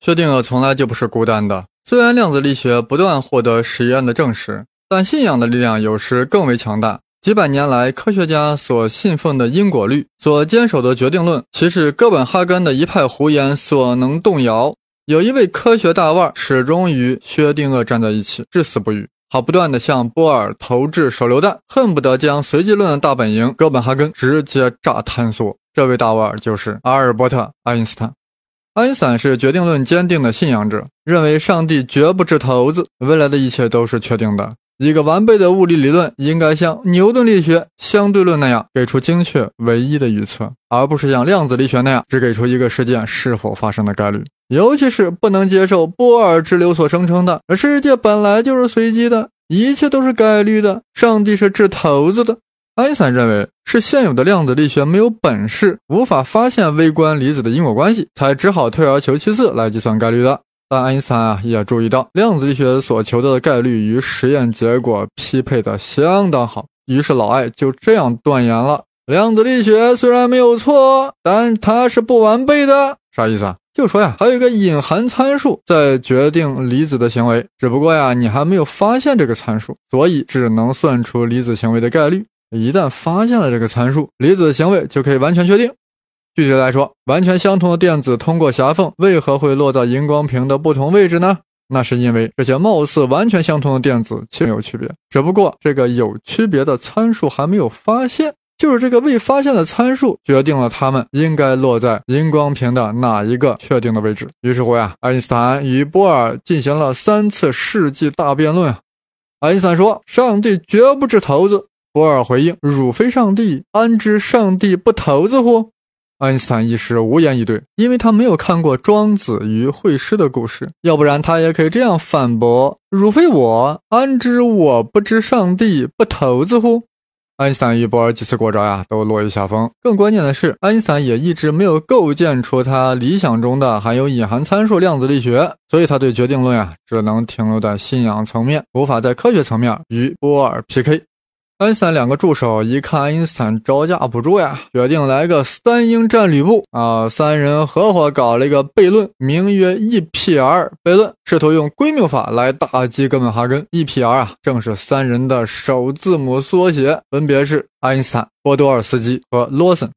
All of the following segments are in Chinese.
薛定谔从来就不是孤单的。虽然量子力学不断获得实验的证实，但信仰的力量有时更为强大。几百年来，科学家所信奉的因果律，所坚守的决定论，岂是哥本哈根的一派胡言所能动摇？有一位科学大腕始终与薛定谔站在一起，至死不渝，他不断地向波尔投掷手榴弹，恨不得将随机论的大本营哥本哈根直接炸坍缩。这位大腕就是阿尔伯特·爱因斯坦。爱因斯坦是决定论坚定的信仰者，认为上帝绝不掷骰子，未来的一切都是确定的。一个完备的物理理论应该像牛顿力学、相对论那样给出精确唯一的预测，而不是像量子力学那样只给出一个事件是否发生的概率。尤其是不能接受波尔之流所声称的“世界本来就是随机的，一切都是概率的，上帝是掷骰子的”。爱因斯坦认为是现有的量子力学没有本事，无法发现微观粒子的因果关系，才只好退而求其次来计算概率的。但爱因斯坦啊也注意到，量子力学所求得的概率与实验结果匹配的相当好，于是老艾就这样断言了：量子力学虽然没有错，但它是不完备的。啥意思啊？就说呀，还有一个隐含参数在决定离子的行为，只不过呀，你还没有发现这个参数，所以只能算出离子行为的概率。一旦发现了这个参数，离子行为就可以完全确定。具体来说，完全相同的电子通过狭缝为何会落到荧光屏的不同位置呢？那是因为这些貌似完全相同的电子其实有区别，只不过这个有区别的参数还没有发现，就是这个未发现的参数决定了它们应该落在荧光屏的哪一个确定的位置。于是乎呀，爱因斯坦与波尔进行了三次世纪大辩论啊。爱因斯坦说：“上帝绝不掷骰子。”波尔回应：“汝非上帝，安知上帝不投子乎？”爱因斯坦一时无言以对，因为他没有看过庄子与惠施的故事，要不然他也可以这样反驳：“汝非我，安知我不知上帝不投子乎？”爱因斯坦与波尔几次过招呀，都落于下风。更关键的是，爱因斯坦也一直没有构建出他理想中的含有隐含参数量子力学，所以他对决定论呀，只能停留在信仰层面，无法在科学层面与波尔 PK。爱因斯坦两个助手一看爱因斯坦招架不住呀，决定来个三英战吕布啊！三人合伙搞了一个悖论，名曰 EPR 悖论，试图用归谬法来打击哥本哈根。EPR 啊，正是三人的首字母缩写，分别是爱因斯坦、波多尔斯基和罗森。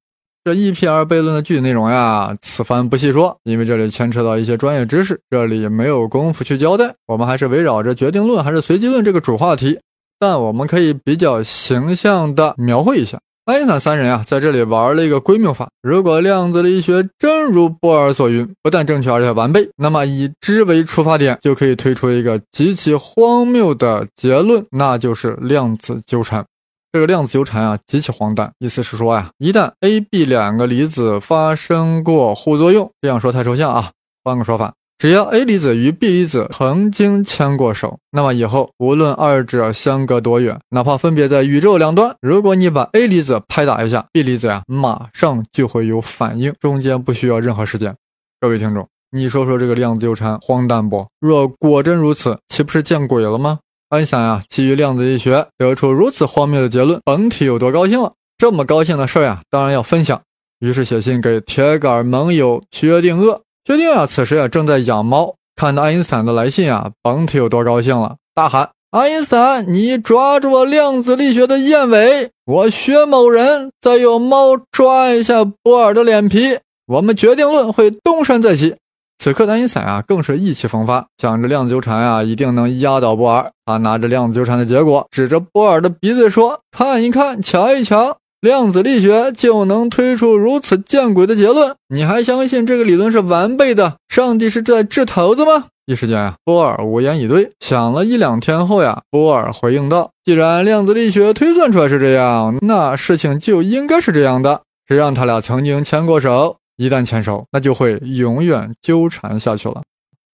这 EPR 悖论的具体内容呀，此番不细说，因为这里牵扯到一些专业知识，这里没有功夫去交代。我们还是围绕着决定论还是随机论这个主话题。但我们可以比较形象地描绘一下，爱因斯坦三人啊，在这里玩了一个归谬法。如果量子力学真如波尔所云，不但正确而且完备，那么以之为出发点，就可以推出一个极其荒谬的结论，那就是量子纠缠。这个量子纠缠啊，极其荒诞，意思是说呀，一旦 A、B 两个离子发生过互作用，这样说太抽象啊，换个说法。只要 A 离子与 B 离子曾经牵过手，那么以后无论二者相隔多远，哪怕分别在宇宙两端，如果你把 A 离子拍打一下，B 离子呀，马上就会有反应，中间不需要任何时间。各位听众，你说说这个量子纠缠荒诞不？若果真如此，岂不是见鬼了吗？安想呀，基于量子力学得出如此荒谬的结论，本体有多高兴了？这么高兴的事呀，当然要分享。于是写信给铁杆盟友薛定谔。薛定啊此时啊正在养猫，看到爱因斯坦的来信啊，甭提有多高兴了，大喊：“爱因斯坦，你抓住了量子力学的燕尾，我薛某人再用猫抓一下波尔的脸皮，我们决定论会东山再起。”此刻的爱因斯坦啊更是意气风发，想着量子纠缠啊一定能压倒波尔。他拿着量子纠缠的结果，指着波尔的鼻子说：“看一看，瞧一瞧。”量子力学就能推出如此见鬼的结论？你还相信这个理论是完备的？上帝是在掷骰子吗？一时间啊，波尔无言以对。想了一两天后呀，波尔回应道：“既然量子力学推算出来是这样，那事情就应该是这样的。谁让他俩曾经牵过手？一旦牵手，那就会永远纠缠下去了。”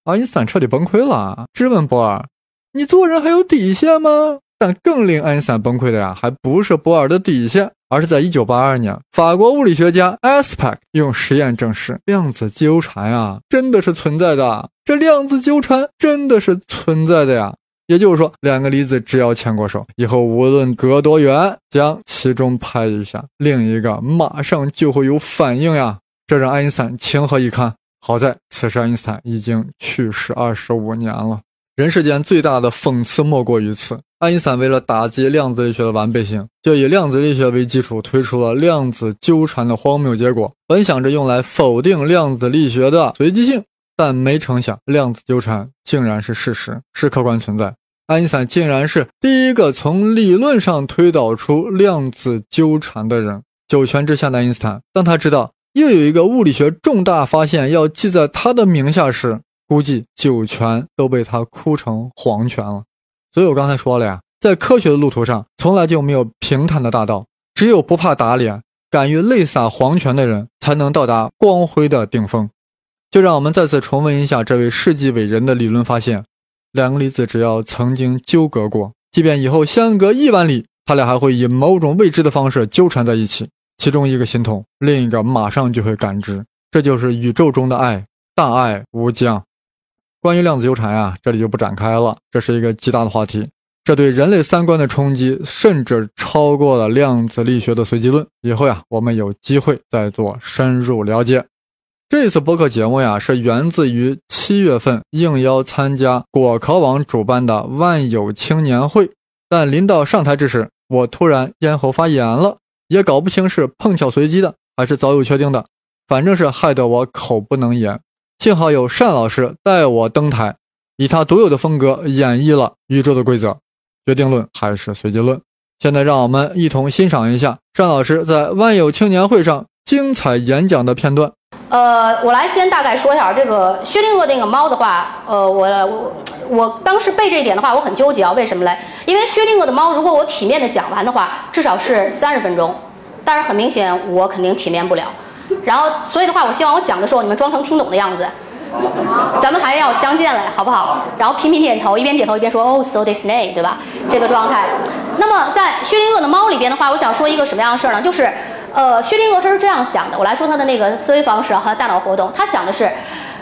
爱因斯坦彻底崩溃了，质问波尔：“你做人还有底线吗？”但更令爱因斯坦崩溃的呀，还不是波尔的底线。而是在1982年，法国物理学家 a s p e c 用实验证实，量子纠缠啊，真的是存在的。这量子纠缠真的是存在的呀。也就是说，两个离子只要牵过手，以后无论隔多远，将其中拍一下，另一个马上就会有反应呀。这让爱因斯坦情何以堪？好在此时爱因斯坦已经去世二十五年了。人世间最大的讽刺莫过于此。爱因斯坦为了打击量子力学的完备性，就以量子力学为基础推出了量子纠缠的荒谬结果。本想着用来否定量子力学的随机性，但没成想量子纠缠竟然是事实，是客观存在。爱因斯坦竟然是第一个从理论上推导出量子纠缠的人。九泉之下的爱因斯坦，当他知道又有一个物理学重大发现要记在他的名下时，估计九泉都被他哭成黄泉了。所以我刚才说了呀，在科学的路途上，从来就没有平坦的大道，只有不怕打脸、敢于泪洒黄泉的人，才能到达光辉的顶峰。就让我们再次重温一下这位世纪伟人的理论发现：两个粒子只要曾经纠葛过，即便以后相隔亿万里，它俩还会以某种未知的方式纠缠在一起。其中一个心痛，另一个马上就会感知。这就是宇宙中的爱，大爱无疆。关于量子纠缠啊，这里就不展开了。这是一个极大的话题，这对人类三观的冲击甚至超过了量子力学的随机论。以后呀，我们有机会再做深入了解。这次播客节目呀，是源自于七月份应邀参加果壳网主办的万有青年会，但临到上台之时，我突然咽喉发炎了，也搞不清是碰巧随机的，还是早有确定的，反正是害得我口不能言。幸好有单老师带我登台，以他独有的风格演绎了宇宙的规则、决定论还是随机论。现在让我们一同欣赏一下单老师在万有青年会上精彩演讲的片段。呃，我来先大概说一下这个薛定谔那个猫的话。呃，我我我当时背这一点的话，我很纠结啊。为什么嘞？因为薛定谔的猫，如果我体面的讲完的话，至少是三十分钟，但是很明显我肯定体面不了。然后，所以的话，我希望我讲的时候，你们装成听懂的样子，咱们还要相见嘞，好不好？然后频频点头，一边点头一边说哦，so Disney，对吧？这个状态。那么在薛定谔的猫里边的话，我想说一个什么样的事儿呢？就是，呃，薛定谔他是这样想的，我来说他的那个思维方式和大脑活动。他想的是，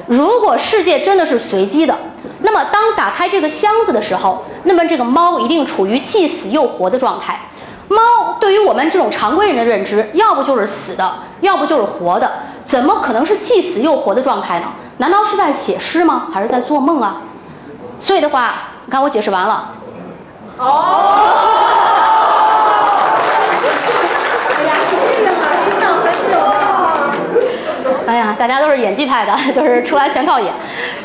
如果世界真的是随机的，那么当打开这个箱子的时候，那么这个猫一定处于既死又活的状态。猫对于我们这种常规人的认知，要不就是死的，要不就是活的，怎么可能是既死又活的状态呢？难道是在写诗吗？还是在做梦啊？所以的话，你看我解释完了。哦。哎呀，大家都是演技派的，都是出来全靠演。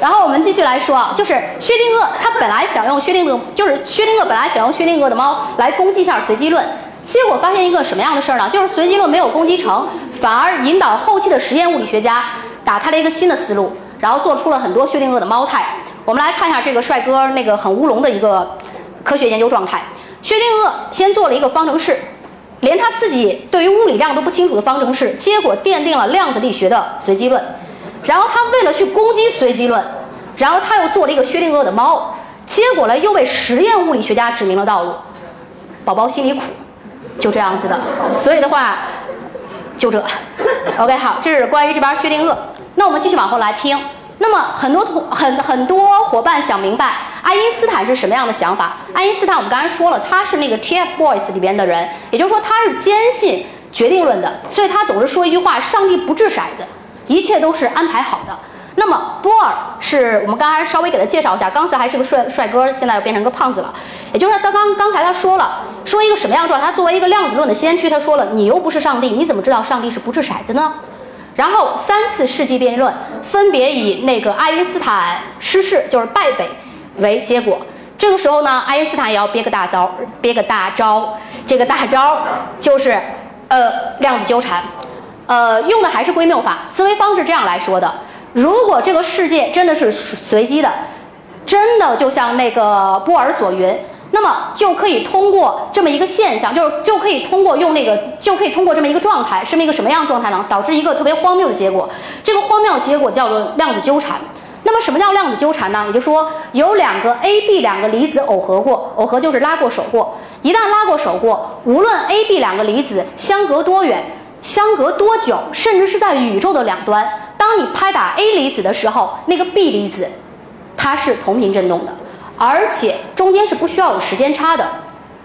然后我们继续来说啊，就是薛定谔，他本来想用薛定谔，就是薛定谔本来想用薛定谔的猫来攻击一下随机论，结果发现一个什么样的事儿呢？就是随机论没有攻击成，反而引导后期的实验物理学家打开了一个新的思路，然后做出了很多薛定谔的猫态。我们来看一下这个帅哥那个很乌龙的一个科学研究状态。薛定谔先做了一个方程式。连他自己对于物理量都不清楚的方程式，结果奠定了量子力学的随机论。然后他为了去攻击随机论，然后他又做了一个薛定谔的猫，结果呢又为实验物理学家指明了道路。宝宝心里苦，就这样子的。所以的话，就这。OK，好，这是关于这边薛定谔。那我们继续往后来听。那么很多同很很多伙伴想明白爱因斯坦是什么样的想法。爱因斯坦我们刚才说了，他是那个 TFBOYS 里边的人，也就是说他是坚信决定论的，所以他总是说一句话：上帝不掷骰子，一切都是安排好的。那么波尔是我们刚才稍微给他介绍一下，刚才还是个帅帅哥，现在又变成个胖子了。也就是他刚刚才他说了，说一个什么样状态？他作为一个量子论的先驱，他说了：你又不是上帝，你怎么知道上帝是不掷骰子呢？然后三次世纪辩论分别以那个爱因斯坦失势，就是败北为结果。这个时候呢，爱因斯坦也要憋个大招，憋个大招。这个大招就是呃量子纠缠，呃用的还是归谬法。思维方式这样来说的：如果这个世界真的是随机的，真的就像那个波尔所云。那么就可以通过这么一个现象，就是就可以通过用那个，就可以通过这么一个状态，是么一个什么样的状态呢？导致一个特别荒谬的结果。这个荒谬结果叫做量子纠缠。那么什么叫量子纠缠呢？也就是说，有两个 A、B 两个离子耦合过，耦合就是拉过手过。一旦拉过手过，无论 A、B 两个离子相隔多远，相隔多久，甚至是在宇宙的两端，当你拍打 A 离子的时候，那个 B 离子它是同频振动的。而且中间是不需要有时间差的。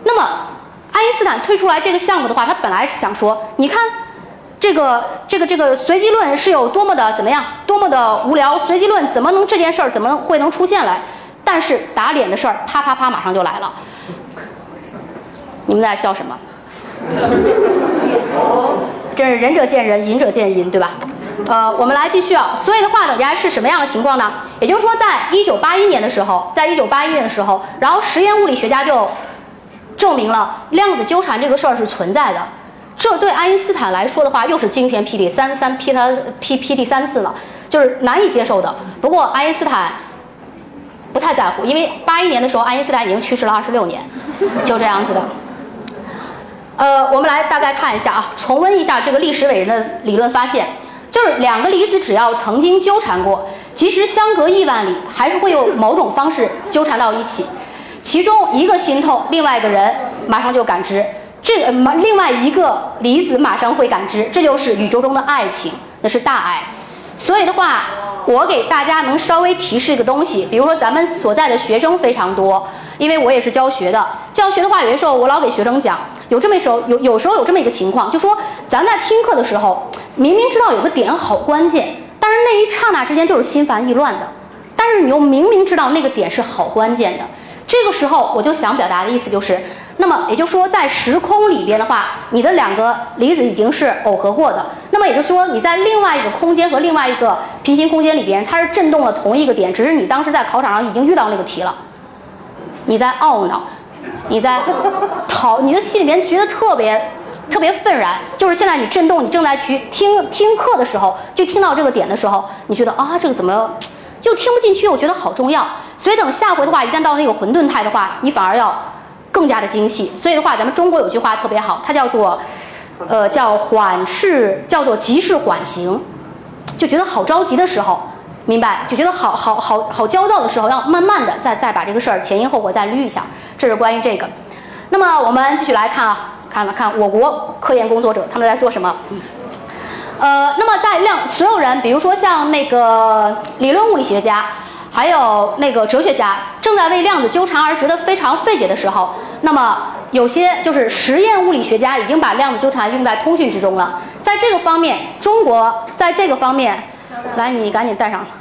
那么，爱因斯坦推出来这个项目的话，他本来是想说，你看，这个这个这个随机论是有多么的怎么样，多么的无聊？随机论怎么能这件事儿怎么会能出现来？但是打脸的事儿啪啪啪马上就来了。你们在笑什么？真是仁者见仁，隐者见隐，对吧？呃，我们来继续啊。所以的话，等下是什么样的情况呢？也就是说，在一九八一年的时候，在一九八一年的时候，然后实验物理学家就证明了量子纠缠这个事儿是存在的。这对爱因斯坦来说的话，又是惊天霹雳，三三劈他劈劈第三次了，就是难以接受的。不过爱因斯坦不太在乎，因为八一年的时候，爱因斯坦已经去世了二十六年，就这样子的。呃，我们来大概看一下啊，重温一下这个历史伟人的理论发现，就是两个离子只要曾经纠缠过，即使相隔亿万里，还是会用某种方式纠缠到一起，其中一个心痛，另外一个人马上就感知。这个马另外一个离子马上会感知，这就是宇宙中的爱情，那是大爱。所以的话，我给大家能稍微提示一个东西，比如说咱们所在的学生非常多，因为我也是教学的。教学的话，有些时候我老给学生讲，有这么一时候有有时候有这么一个情况，就说咱在听课的时候，明明知道有个点好关键，但是那一刹那之间就是心烦意乱的，但是你又明明知道那个点是好关键的，这个时候我就想表达的意思就是。那么也就是说，在时空里边的话，你的两个离子已经是耦合过的。那么也就是说，你在另外一个空间和另外一个平行空间里边，它是震动了同一个点，只是你当时在考场上已经遇到那个题了。你在懊恼，你在讨，你的心里面觉得特别特别愤然。就是现在你震动，你正在去听听课的时候，就听到这个点的时候，你觉得啊，这个怎么又听不进去？我觉得好重要。所以等下回的话，一旦到那个混沌态的话，你反而要。更加的精细，所以的话，咱们中国有句话特别好，它叫做，呃，叫缓释，叫做急事缓行，就觉得好着急的时候，明白？就觉得好好好好焦躁的时候，要慢慢的再再把这个事儿前因后果再捋一下。这是关于这个。那么我们继续来看啊，看了看我国科研工作者他们在做什么。呃，那么在量所有人，比如说像那个理论物理学家。还有那个哲学家正在为量子纠缠而觉得非常费解的时候，那么有些就是实验物理学家已经把量子纠缠用在通讯之中了。在这个方面，中国在这个方面，来，你赶紧戴上。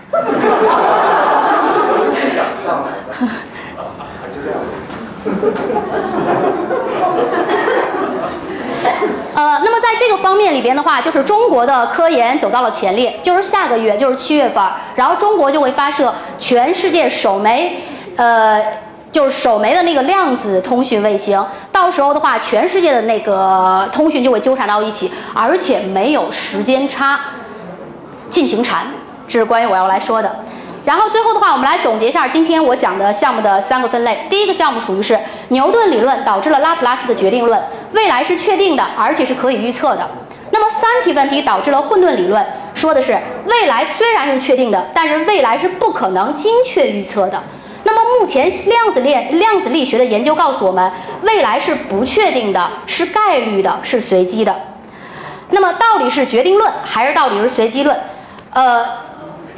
呃，那么在这个方面里边的话，就是中国的科研走到了前列。就是下个月，就是七月份，然后中国就会发射全世界首枚，呃，就是首枚的那个量子通讯卫星。到时候的话，全世界的那个通讯就会纠缠到一起，而且没有时间差，进行缠。这是关于我要来说的。然后最后的话，我们来总结一下今天我讲的项目的三个分类。第一个项目属于是牛顿理论导致了拉普拉斯的决定论，未来是确定的，而且是可以预测的。那么三体问题导致了混沌理论，说的是未来虽然是确定的，但是未来是不可能精确预测的。那么目前量子链量子力学的研究告诉我们，未来是不确定的，是概率的，是随机的。那么到底是决定论还是到底是随机论？呃。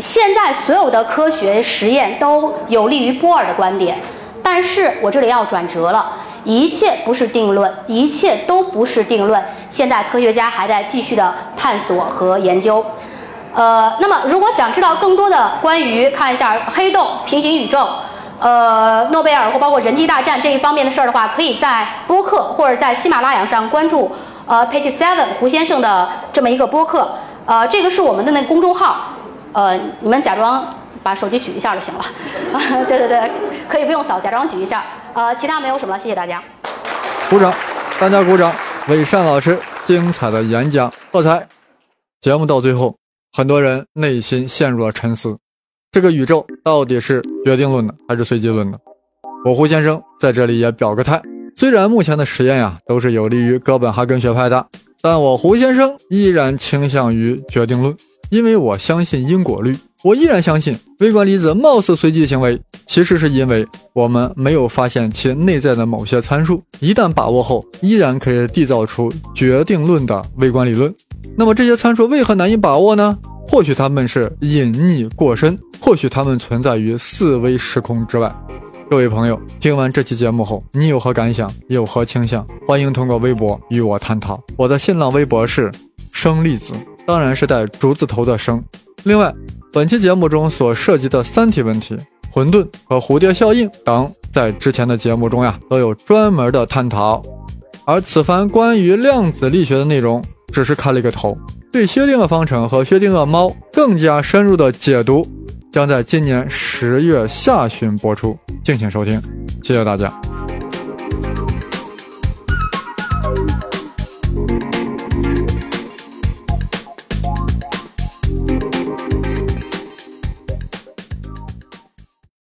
现在所有的科学实验都有利于波尔的观点，但是我这里要转折了，一切不是定论，一切都不是定论。现在科学家还在继续的探索和研究。呃，那么如果想知道更多的关于看一下黑洞、平行宇宙、呃诺贝尔或包括人机大战这一方面的事儿的话，可以在播客或者在喜马拉雅上关注呃 Page Seven 胡先生的这么一个播客。呃，这个是我们的那公众号。呃，你们假装把手机举一下就行了。啊 对对对，可以不用扫，假装举一下。呃，其他没有什么了，谢谢大家。鼓掌，大家鼓掌，为单老师精彩的演讲喝彩。节目到最后，很多人内心陷入了沉思：这个宇宙到底是决定论的还是随机论的？我胡先生在这里也表个态。虽然目前的实验呀都是有利于哥本哈根学派的，但我胡先生依然倾向于决定论。因为我相信因果律，我依然相信微观粒子貌似随机行为，其实是因为我们没有发现其内在的某些参数。一旦把握后，依然可以缔造出决定论的微观理论。那么这些参数为何难以把握呢？或许它们是隐匿过深，或许它们存在于四维时空之外。各位朋友，听完这期节目后，你有何感想？有何倾向？欢迎通过微博与我探讨。我的新浪微博是。生粒子，当然是带竹字头的生。另外，本期节目中所涉及的三体问题、混沌和蝴蝶效应等，在之前的节目中呀都有专门的探讨。而此番关于量子力学的内容，只是开了一个头，对薛定谔方程和薛定谔猫更加深入的解读，将在今年十月下旬播出，敬请收听谢谢大家。